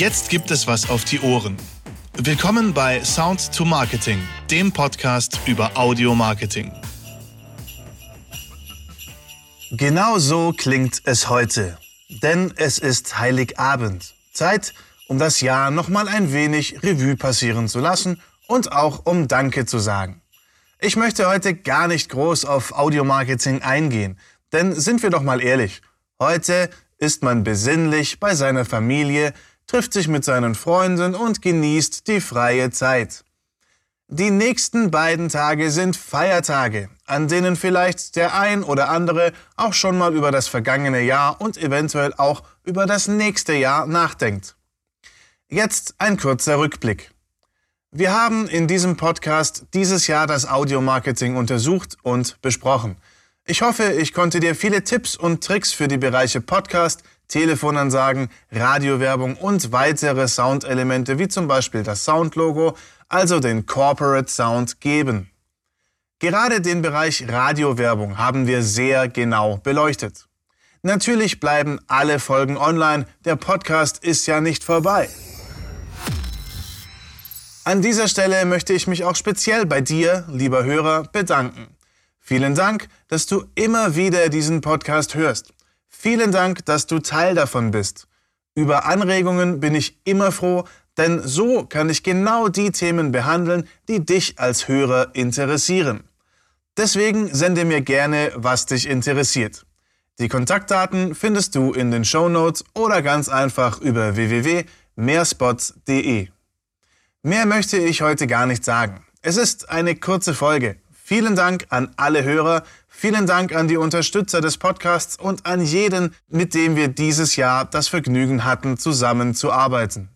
Jetzt gibt es was auf die Ohren. Willkommen bei Sound to Marketing, dem Podcast über Audio Marketing. Genau so klingt es heute. Denn es ist Heiligabend. Zeit, um das Jahr nochmal ein wenig Revue passieren zu lassen und auch um Danke zu sagen. Ich möchte heute gar nicht groß auf Audiomarketing eingehen, denn sind wir doch mal ehrlich, heute ist man besinnlich bei seiner Familie, trifft sich mit seinen Freunden und genießt die freie Zeit. Die nächsten beiden Tage sind Feiertage, an denen vielleicht der ein oder andere auch schon mal über das vergangene Jahr und eventuell auch über das nächste Jahr nachdenkt. Jetzt ein kurzer Rückblick. Wir haben in diesem Podcast dieses Jahr das Audiomarketing untersucht und besprochen. Ich hoffe, ich konnte dir viele Tipps und Tricks für die Bereiche Podcast, Telefonansagen, Radiowerbung und weitere Soundelemente wie zum Beispiel das Soundlogo, also den Corporate Sound geben. Gerade den Bereich Radiowerbung haben wir sehr genau beleuchtet. Natürlich bleiben alle Folgen online, der Podcast ist ja nicht vorbei. An dieser Stelle möchte ich mich auch speziell bei dir, lieber Hörer, bedanken. Vielen Dank, dass du immer wieder diesen Podcast hörst. Vielen Dank, dass du Teil davon bist. Über Anregungen bin ich immer froh, denn so kann ich genau die Themen behandeln, die dich als Hörer interessieren. Deswegen sende mir gerne, was dich interessiert. Die Kontaktdaten findest du in den Show Notes oder ganz einfach über www.mehrspots.de. Mehr möchte ich heute gar nicht sagen. Es ist eine kurze Folge. Vielen Dank an alle Hörer, vielen Dank an die Unterstützer des Podcasts und an jeden, mit dem wir dieses Jahr das Vergnügen hatten, zusammen zu arbeiten.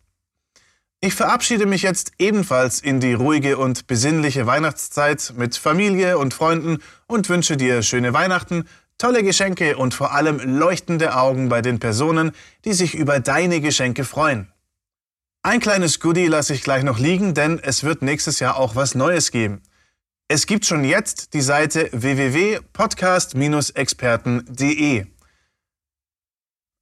Ich verabschiede mich jetzt ebenfalls in die ruhige und besinnliche Weihnachtszeit mit Familie und Freunden und wünsche dir schöne Weihnachten, tolle Geschenke und vor allem leuchtende Augen bei den Personen, die sich über deine Geschenke freuen. Ein kleines Goodie lasse ich gleich noch liegen, denn es wird nächstes Jahr auch was Neues geben. Es gibt schon jetzt die Seite www.podcast-experten.de.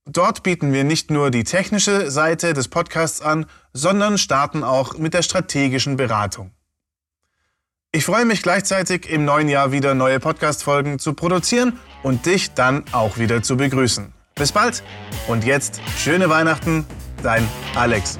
Dort bieten wir nicht nur die technische Seite des Podcasts an, sondern starten auch mit der strategischen Beratung. Ich freue mich gleichzeitig im neuen Jahr wieder neue Podcast-Folgen zu produzieren und dich dann auch wieder zu begrüßen. Bis bald und jetzt schöne Weihnachten, dein Alex.